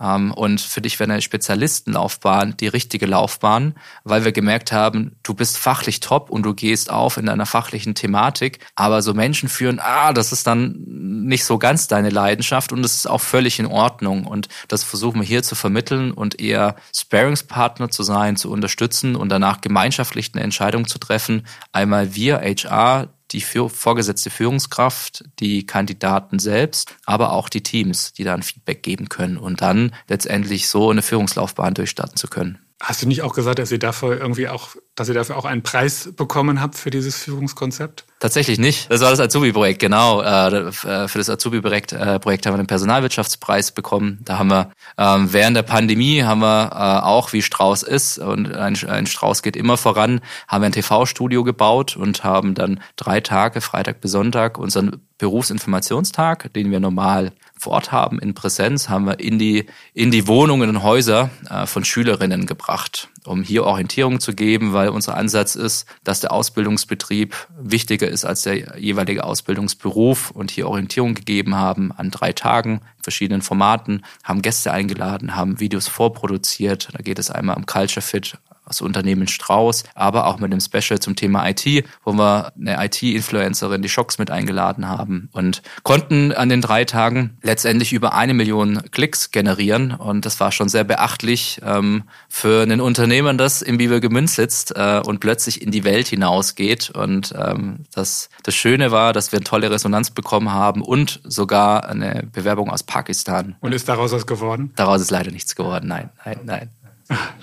und für dich wäre eine Spezialistenlaufbahn die richtige Laufbahn, weil wir gemerkt haben, du bist fachlich top und du gehst auf in deiner fachlichen Thematik, aber so Menschen führen, ah, das ist dann nicht so ganz deine Leidenschaft und das ist auch völlig in Ordnung. Und das versuchen wir hier zu vermitteln und eher Sparingspartner zu sein, zu unterstützen und danach gemeinschaftlich eine Entscheidung zu treffen. Einmal wir, HR, die vorgesetzte Führungskraft, die Kandidaten selbst, aber auch die Teams, die dann Feedback geben können und dann letztendlich so eine Führungslaufbahn durchstarten zu können. Hast du nicht auch gesagt, dass ihr dafür irgendwie auch, dass ihr dafür auch einen Preis bekommen habt für dieses Führungskonzept? Tatsächlich nicht. Das war das Azubi-Projekt, genau. Äh, äh, für das Azubi-Projekt äh, haben wir den Personalwirtschaftspreis bekommen. Da haben wir ähm, während der Pandemie haben wir auch, wie Strauß ist, und ein, ein Strauß geht immer voran, haben wir ein TV-Studio gebaut und haben dann drei Tage, Freitag bis Sonntag, unseren Berufsinformationstag, den wir normal vor Ort haben, in Präsenz, haben wir in die, in die Wohnungen und Häuser von Schülerinnen gebracht, um hier Orientierung zu geben, weil unser Ansatz ist, dass der Ausbildungsbetrieb wichtiger ist als der jeweilige Ausbildungsberuf und hier Orientierung gegeben haben an drei Tagen verschiedenen Formaten, haben Gäste eingeladen, haben Videos vorproduziert. Da geht es einmal um Culture Fit, das Unternehmen Strauß, aber auch mit einem Special zum Thema IT, wo wir eine IT-Influencerin, die Schocks mit eingeladen haben und konnten an den drei Tagen letztendlich über eine Million Klicks generieren. Und das war schon sehr beachtlich ähm, für ein Unternehmen, das im Bibel gemünzt sitzt äh, und plötzlich in die Welt hinausgeht. Und ähm, das, das Schöne war, dass wir eine tolle Resonanz bekommen haben und sogar eine Bewerbung aus Pakistan. Und ist daraus was geworden? Daraus ist leider nichts geworden, nein, nein, nein.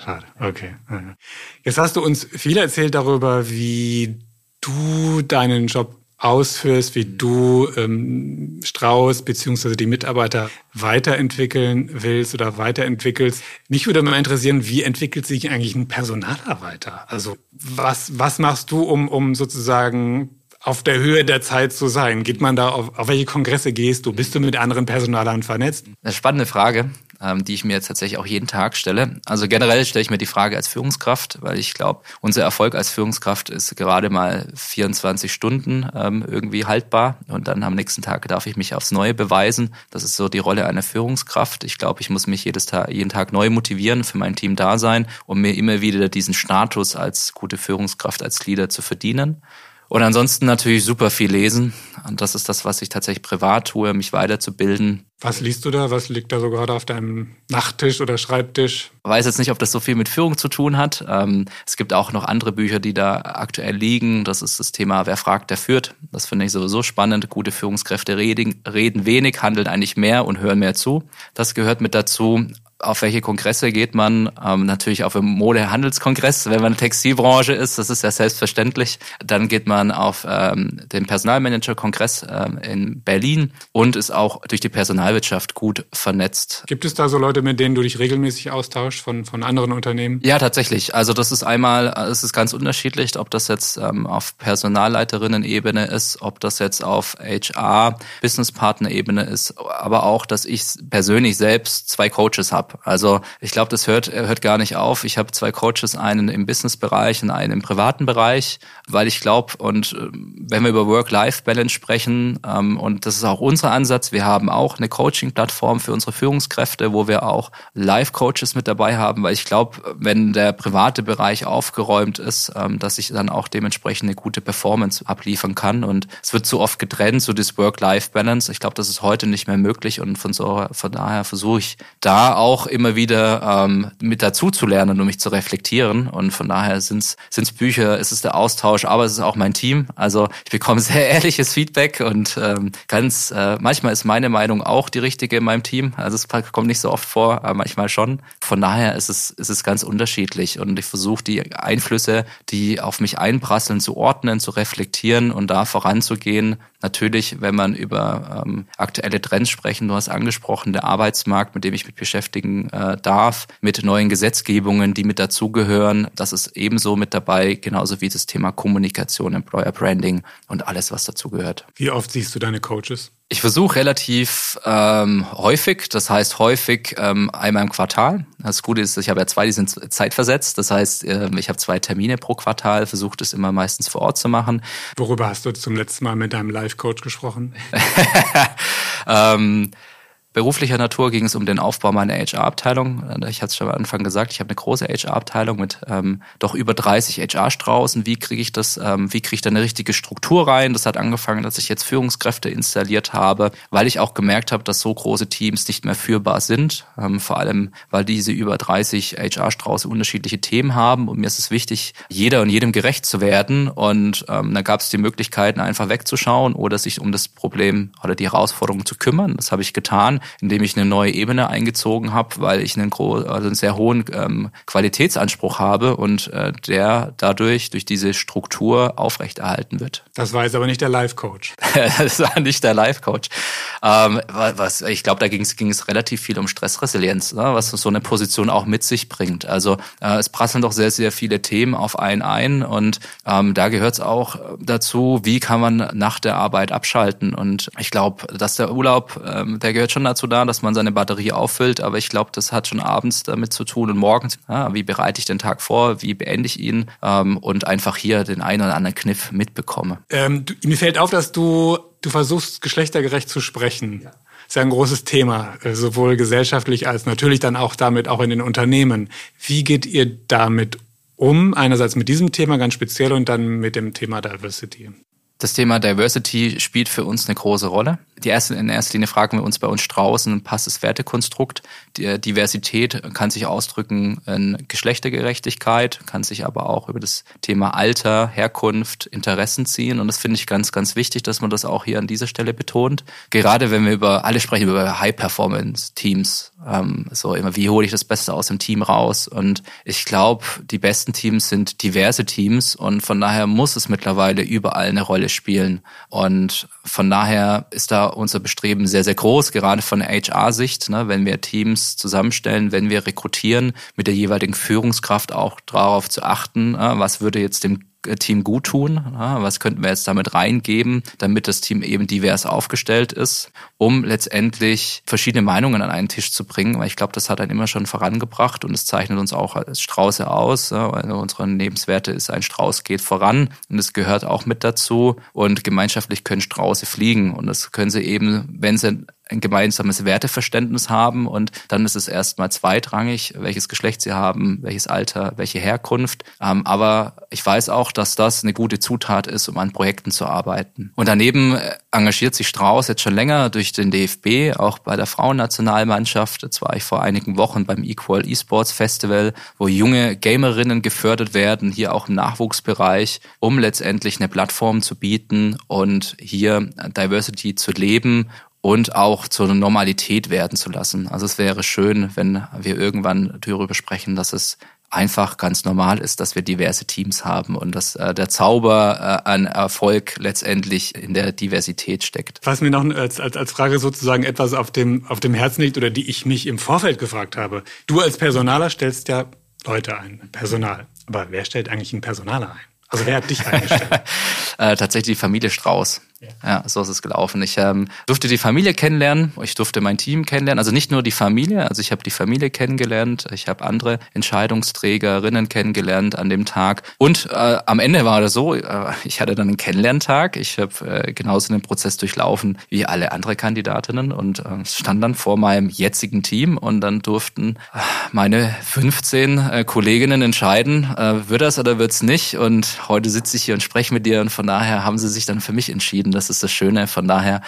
Schade, okay. Jetzt hast du uns viel erzählt darüber, wie du deinen Job ausführst, wie du ähm, Strauß beziehungsweise die Mitarbeiter weiterentwickeln willst oder weiterentwickelst. Mich würde mal interessieren, wie entwickelt sich eigentlich ein Personalarbeiter? Also was, was machst du, um, um sozusagen auf der Höhe der Zeit zu sein? Geht man da auf, auf welche Kongresse gehst du? Bist du mit anderen Personalern vernetzt? Eine spannende Frage. Ähm, die ich mir tatsächlich auch jeden Tag stelle. Also generell stelle ich mir die Frage als Führungskraft, weil ich glaube, unser Erfolg als Führungskraft ist gerade mal 24 Stunden ähm, irgendwie haltbar und dann am nächsten Tag darf ich mich aufs Neue beweisen. Das ist so die Rolle einer Führungskraft. Ich glaube, ich muss mich jedes Tag, jeden Tag neu motivieren, für mein Team da sein, um mir immer wieder diesen Status als gute Führungskraft, als Leader zu verdienen. Und ansonsten natürlich super viel lesen. Und das ist das, was ich tatsächlich privat tue, mich weiterzubilden. Was liest du da? Was liegt da so gerade auf deinem Nachttisch oder Schreibtisch? Ich weiß jetzt nicht, ob das so viel mit Führung zu tun hat. Ähm, es gibt auch noch andere Bücher, die da aktuell liegen. Das ist das Thema Wer fragt, der führt. Das finde ich sowieso spannend. Gute Führungskräfte reden, reden wenig, handeln eigentlich mehr und hören mehr zu. Das gehört mit dazu auf welche Kongresse geht man? Ähm, natürlich auf den Modehandelskongress, wenn man Textilbranche ist, das ist ja selbstverständlich. Dann geht man auf ähm, den Personalmanager-Kongress ähm, in Berlin und ist auch durch die Personalwirtschaft gut vernetzt. Gibt es da so Leute, mit denen du dich regelmäßig austauschst von, von anderen Unternehmen? Ja, tatsächlich. Also das ist einmal, es ist ganz unterschiedlich, ob das jetzt ähm, auf Personalleiterinnen-Ebene ist, ob das jetzt auf HR-Businesspartner-Ebene ist, aber auch, dass ich persönlich selbst zwei Coaches habe habe. Also ich glaube, das hört, hört gar nicht auf. Ich habe zwei Coaches, einen im Business-Bereich und einen im privaten Bereich, weil ich glaube, und äh, wenn wir über Work-Life-Balance sprechen, ähm, und das ist auch unser Ansatz, wir haben auch eine Coaching-Plattform für unsere Führungskräfte, wo wir auch Live-Coaches mit dabei haben, weil ich glaube, wenn der private Bereich aufgeräumt ist, ähm, dass ich dann auch dementsprechend eine gute Performance abliefern kann. Und es wird zu oft getrennt, so das Work-Life-Balance. Ich glaube, das ist heute nicht mehr möglich und von, so, von daher versuche ich da auch auch immer wieder ähm, mit dazu zu lernen und mich zu reflektieren. Und von daher sind es Bücher, es ist der Austausch, aber es ist auch mein Team. Also ich bekomme sehr ehrliches Feedback und ähm, ganz äh, manchmal ist meine Meinung auch die richtige in meinem Team. Also es kommt nicht so oft vor, aber manchmal schon. Von daher ist es, ist es ganz unterschiedlich und ich versuche die Einflüsse, die auf mich einprasseln, zu ordnen, zu reflektieren und da voranzugehen. Natürlich, wenn man über ähm, aktuelle Trends sprechen, du hast angesprochen, der Arbeitsmarkt, mit dem ich mich beschäftigen äh, darf, mit neuen Gesetzgebungen, die mit dazugehören. Das ist ebenso mit dabei, genauso wie das Thema Kommunikation, Employer Branding und alles, was dazugehört. Wie oft siehst du deine Coaches? Ich versuche relativ ähm, häufig, das heißt häufig ähm, einmal im Quartal. Das Gute ist, ich habe ja zwei, die sind zeitversetzt. Das heißt, äh, ich habe zwei Termine pro Quartal, versuche das immer meistens vor Ort zu machen. Worüber hast du zum letzten Mal mit deinem Live-Coach gesprochen? ähm, beruflicher Natur ging es um den Aufbau meiner HR-Abteilung. Ich hatte es schon am Anfang gesagt, ich habe eine große HR-Abteilung mit ähm, doch über 30 HR-Straußen. Wie kriege ich das, ähm, wie kriege ich da eine richtige Struktur rein? Das hat angefangen, dass ich jetzt Führungskräfte installiert habe, weil ich auch gemerkt habe, dass so große Teams nicht mehr führbar sind. Ähm, vor allem, weil diese über 30 HR-Strauße unterschiedliche Themen haben. Und mir ist es wichtig, jeder und jedem gerecht zu werden. Und ähm, dann gab es die Möglichkeiten, einfach wegzuschauen oder sich um das Problem oder die Herausforderung zu kümmern. Das habe ich getan indem ich eine neue Ebene eingezogen habe, weil ich einen, also einen sehr hohen ähm, Qualitätsanspruch habe und äh, der dadurch durch diese Struktur aufrechterhalten wird. Das war jetzt aber nicht der Life-Coach. das war nicht der Life-Coach. Ähm, was, ich glaube, da ging es, ging es relativ viel um Stressresilienz, ne, was so eine Position auch mit sich bringt. Also äh, es prasseln doch sehr, sehr viele Themen auf einen ein und ähm, da gehört es auch dazu, wie kann man nach der Arbeit abschalten. Und ich glaube, dass der Urlaub, ähm, der gehört schon dazu da, dass man seine Batterie auffüllt, aber ich glaube, das hat schon abends damit zu tun und morgens, ja, wie bereite ich den Tag vor, wie beende ich ihn ähm, und einfach hier den einen oder anderen Kniff mitbekomme. Ähm, du, mir fällt auf, dass du, du versuchst, geschlechtergerecht zu sprechen. Ja. Das ist ja ein großes Thema, äh, sowohl gesellschaftlich als natürlich dann auch damit auch in den Unternehmen. Wie geht ihr damit um? Einerseits mit diesem Thema ganz speziell und dann mit dem Thema Diversity. Das Thema Diversity spielt für uns eine große Rolle. Die erste, in erster Linie fragen wir uns bei uns Straußen, passt das Wertekonstrukt? Die Diversität kann sich ausdrücken in Geschlechtergerechtigkeit, kann sich aber auch über das Thema Alter, Herkunft, Interessen ziehen. Und das finde ich ganz, ganz wichtig, dass man das auch hier an dieser Stelle betont. Gerade wenn wir über, alle sprechen über High-Performance-Teams, ähm, so immer, wie hole ich das Beste aus dem Team raus? Und ich glaube, die besten Teams sind diverse Teams und von daher muss es mittlerweile überall eine Rolle spielen. Und von daher ist da unser Bestreben sehr, sehr groß, gerade von HR-Sicht, ne, wenn wir Teams zusammenstellen, wenn wir rekrutieren, mit der jeweiligen Führungskraft auch darauf zu achten, äh, was würde jetzt dem Team gut tun? Was könnten wir jetzt damit reingeben, damit das Team eben divers aufgestellt ist, um letztendlich verschiedene Meinungen an einen Tisch zu bringen? Weil ich glaube, das hat einen immer schon vorangebracht und es zeichnet uns auch als Strauße aus. Also unsere Lebenswerte ist ein Strauß geht voran und es gehört auch mit dazu. Und gemeinschaftlich können Strauße fliegen und das können sie eben, wenn sie ein gemeinsames Werteverständnis haben und dann ist es erstmal zweitrangig, welches Geschlecht sie haben, welches Alter, welche Herkunft. Ähm, aber ich weiß auch, dass das eine gute Zutat ist, um an Projekten zu arbeiten. Und daneben äh, engagiert sich Strauß jetzt schon länger durch den DFB, auch bei der Frauennationalmannschaft. Jetzt war ich vor einigen Wochen beim Equal Esports Festival, wo junge Gamerinnen gefördert werden, hier auch im Nachwuchsbereich, um letztendlich eine Plattform zu bieten und hier Diversity zu leben und auch zur Normalität werden zu lassen. Also es wäre schön, wenn wir irgendwann darüber sprechen, dass es einfach ganz normal ist, dass wir diverse Teams haben und dass äh, der Zauber äh, an Erfolg letztendlich in der Diversität steckt. Was mir noch als, als, als Frage sozusagen etwas auf dem, auf dem Herzen liegt oder die ich mich im Vorfeld gefragt habe. Du als Personaler stellst ja Leute ein, Personal. Aber wer stellt eigentlich einen Personaler ein? Also wer hat dich eingestellt? äh, tatsächlich die Familie Strauß. Ja. so ist es gelaufen. Ich ähm, durfte die Familie kennenlernen, ich durfte mein Team kennenlernen. Also nicht nur die Familie, also ich habe die Familie kennengelernt, ich habe andere Entscheidungsträgerinnen kennengelernt an dem Tag. Und äh, am Ende war das so, äh, ich hatte dann einen Kennenlerntag. Ich habe äh, genauso den Prozess durchlaufen wie alle andere Kandidatinnen und äh, stand dann vor meinem jetzigen Team und dann durften äh, meine 15 äh, Kolleginnen entscheiden, wird das oder wird's nicht. Und heute sitze ich hier und spreche mit dir und von daher haben sie sich dann für mich entschieden entschieden. Das ist das Schöne. Von daher,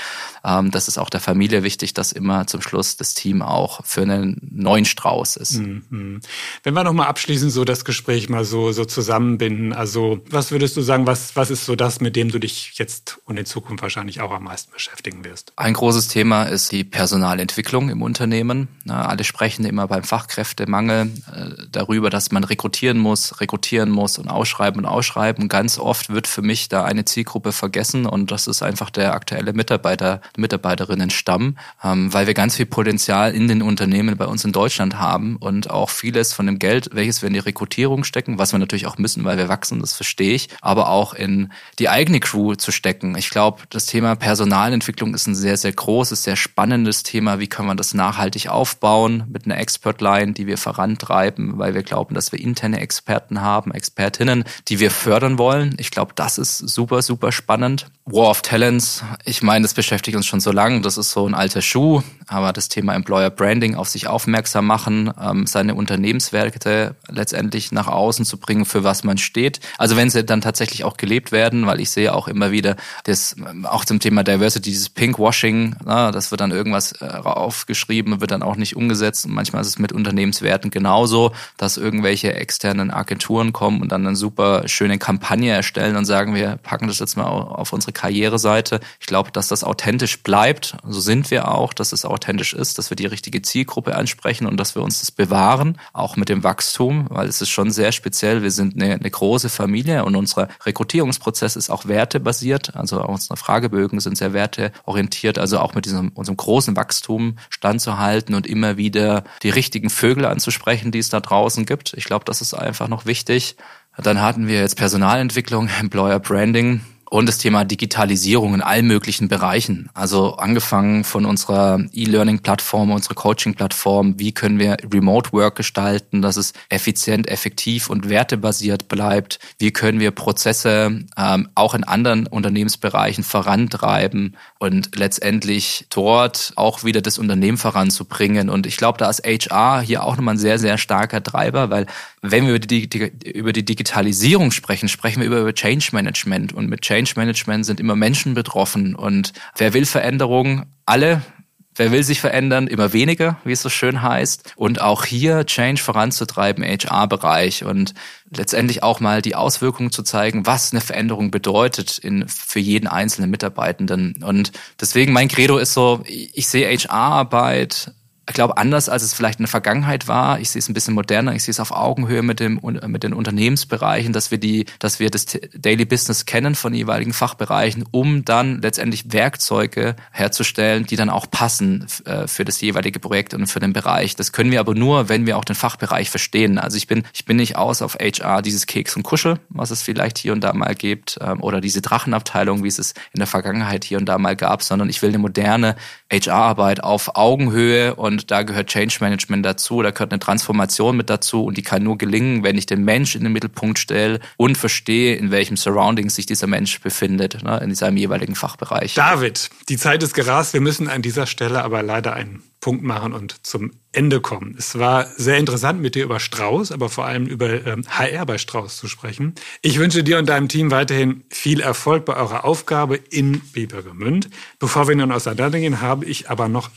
ähm, das ist auch der Familie wichtig, dass immer zum Schluss das Team auch für einen neuen Strauß ist. Mhm. Wenn wir nochmal abschließend so das Gespräch mal so, so zusammenbinden, also was würdest du sagen, was, was ist so das, mit dem du dich jetzt und in Zukunft wahrscheinlich auch am meisten beschäftigen wirst? Ein großes Thema ist die Personalentwicklung im Unternehmen. alle sprechen immer beim Fachkräftemangel äh, darüber, dass man rekrutieren muss, rekrutieren muss und ausschreiben und ausschreiben. Ganz oft wird für mich da eine Zielgruppe vergessen und das ist einfach der aktuelle Mitarbeiter, Mitarbeiterinnenstamm, ähm, weil wir ganz viel Potenzial in den Unternehmen bei uns in Deutschland haben und auch vieles von dem Geld, welches wir in die Rekrutierung stecken, was wir natürlich auch müssen, weil wir wachsen, das verstehe ich, aber auch in die eigene Crew zu stecken. Ich glaube, das Thema Personalentwicklung ist ein sehr, sehr großes, sehr spannendes Thema. Wie kann man das nachhaltig aufbauen mit einer Expert-Line, die wir vorantreiben, weil wir glauben, dass wir interne Experten haben, Expertinnen, die wir fördern wollen. Ich glaube, das ist super, super spannend. War Talents, ich meine, das beschäftigt uns schon so lange, das ist so ein alter Schuh, aber das Thema Employer Branding auf sich aufmerksam machen, ähm, seine Unternehmenswerte letztendlich nach außen zu bringen, für was man steht. Also wenn sie dann tatsächlich auch gelebt werden, weil ich sehe auch immer wieder, das auch zum Thema Diversity, dieses Pinkwashing, na, das wird dann irgendwas äh, aufgeschrieben, wird dann auch nicht umgesetzt. Und manchmal ist es mit Unternehmenswerten genauso, dass irgendwelche externen Agenturen kommen und dann eine super schöne Kampagne erstellen und sagen, wir packen das jetzt mal auf unsere Karriereseite. Ich glaube, dass das authentisch bleibt. So sind wir auch, dass es authentisch ist, dass wir die richtige Zielgruppe ansprechen und dass wir uns das bewahren, auch mit dem Wachstum, weil es ist schon sehr speziell. Wir sind eine, eine große Familie und unser Rekrutierungsprozess ist auch wertebasiert. Also unsere Fragebögen sind sehr werteorientiert. Also auch mit diesem unserem großen Wachstum standzuhalten und immer wieder die richtigen Vögel anzusprechen, die es da draußen gibt. Ich glaube, das ist einfach noch wichtig. Dann hatten wir jetzt Personalentwicklung, Employer Branding und das Thema Digitalisierung in allen möglichen Bereichen. Also angefangen von unserer E-Learning-Plattform, unserer Coaching-Plattform, wie können wir Remote Work gestalten, dass es effizient, effektiv und wertebasiert bleibt, wie können wir Prozesse ähm, auch in anderen Unternehmensbereichen vorantreiben und letztendlich dort auch wieder das Unternehmen voranzubringen. Und ich glaube, da ist HR hier auch nochmal ein sehr, sehr starker Treiber, weil wenn wir über die, über die Digitalisierung sprechen, sprechen wir über, über Change Management und mit Change Change Management sind immer Menschen betroffen und wer will Veränderungen? Alle. Wer will sich verändern? Immer weniger, wie es so schön heißt. Und auch hier Change voranzutreiben, HR-Bereich und letztendlich auch mal die Auswirkungen zu zeigen, was eine Veränderung bedeutet in, für jeden einzelnen Mitarbeitenden. Und deswegen mein Credo ist so, ich sehe HR-Arbeit ich glaube, anders als es vielleicht in der Vergangenheit war, ich sehe es ein bisschen moderner, ich sehe es auf Augenhöhe mit, dem, mit den Unternehmensbereichen, dass wir die, dass wir das Daily Business kennen von jeweiligen Fachbereichen, um dann letztendlich Werkzeuge herzustellen, die dann auch passen äh, für das jeweilige Projekt und für den Bereich. Das können wir aber nur, wenn wir auch den Fachbereich verstehen. Also ich bin, ich bin nicht aus auf HR, dieses Keks und Kuschel, was es vielleicht hier und da mal gibt, ähm, oder diese Drachenabteilung, wie es es in der Vergangenheit hier und da mal gab, sondern ich will eine moderne HR-Arbeit auf Augenhöhe und da gehört Change Management dazu, da gehört eine Transformation mit dazu und die kann nur gelingen, wenn ich den Mensch in den Mittelpunkt stelle und verstehe, in welchem Surrounding sich dieser Mensch befindet, ne, in seinem jeweiligen Fachbereich. David, die Zeit ist gerast, wir müssen an dieser Stelle aber leider einen Punkt machen und zum Ende kommen. Es war sehr interessant, mit dir über Strauß, aber vor allem über ähm, HR bei Strauß zu sprechen. Ich wünsche dir und deinem Team weiterhin viel Erfolg bei eurer Aufgabe in Bibergemünd. Bevor wir nun auseinandergehen, habe ich aber noch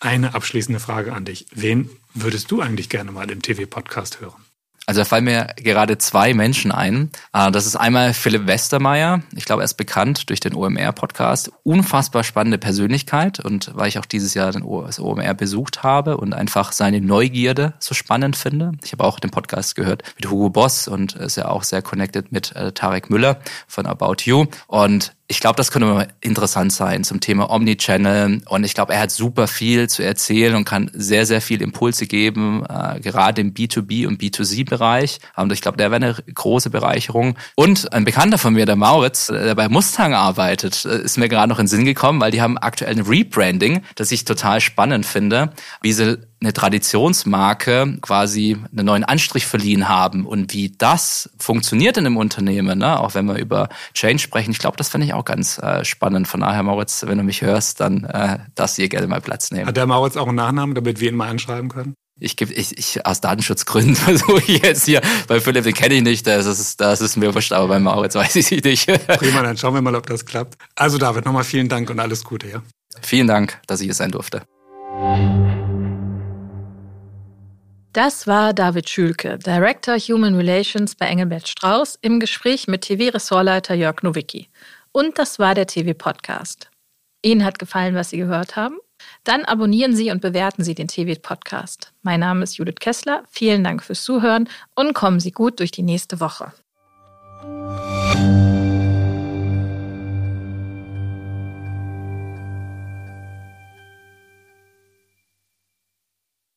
eine abschließende Frage an dich. Wen würdest du eigentlich gerne mal im TV-Podcast hören? Also da fallen mir gerade zwei Menschen ein. Ah, das ist einmal Philipp Westermeier. Ich glaube, er ist bekannt durch den OMR-Podcast. Unfassbar spannende Persönlichkeit und weil ich auch dieses Jahr das OMR besucht habe und einfach seine Neugierde so spannend finde. Ich habe auch den Podcast gehört mit Hugo Boss und ist ja auch sehr connected mit äh, Tarek Müller von About You. Und ich glaube, das könnte mal interessant sein zum Thema Omnichannel. Und ich glaube, er hat super viel zu erzählen und kann sehr, sehr viel Impulse geben, äh, gerade im B2B und B2C-Bereich. Und ich glaube, der wäre eine große Bereicherung. Und ein Bekannter von mir, der Mauritz, der bei Mustang arbeitet, äh, ist mir gerade noch in den Sinn gekommen, weil die haben aktuell ein Rebranding, das ich total spannend finde, wie sie eine Traditionsmarke quasi einen neuen Anstrich verliehen haben und wie das funktioniert in einem Unternehmen, ne? auch wenn wir über Change sprechen. Ich glaube, das fände ich auch ganz äh, spannend. Von daher, Moritz, wenn du mich hörst, dann äh, darfst du hier gerne mal Platz nehmen. Hat der Moritz auch einen Nachnamen, damit wir ihn mal anschreiben können? Ich gebe, ich, ich aus Datenschutzgründen versuche ich jetzt hier, bei Philipp, den kenne ich nicht, das ist, das ist mir wurscht, aber bei Mauritz weiß ich sie nicht. Prima, dann schauen wir mal, ob das klappt. Also David, nochmal vielen Dank und alles Gute, ja? Vielen Dank, dass ich hier sein durfte. Das war David Schülke, Director Human Relations bei Engelbert Strauß, im Gespräch mit TV-Ressortleiter Jörg Nowicki. Und das war der TV-Podcast. Ihnen hat gefallen, was Sie gehört haben? Dann abonnieren Sie und bewerten Sie den TV-Podcast. Mein Name ist Judith Kessler. Vielen Dank fürs Zuhören und kommen Sie gut durch die nächste Woche.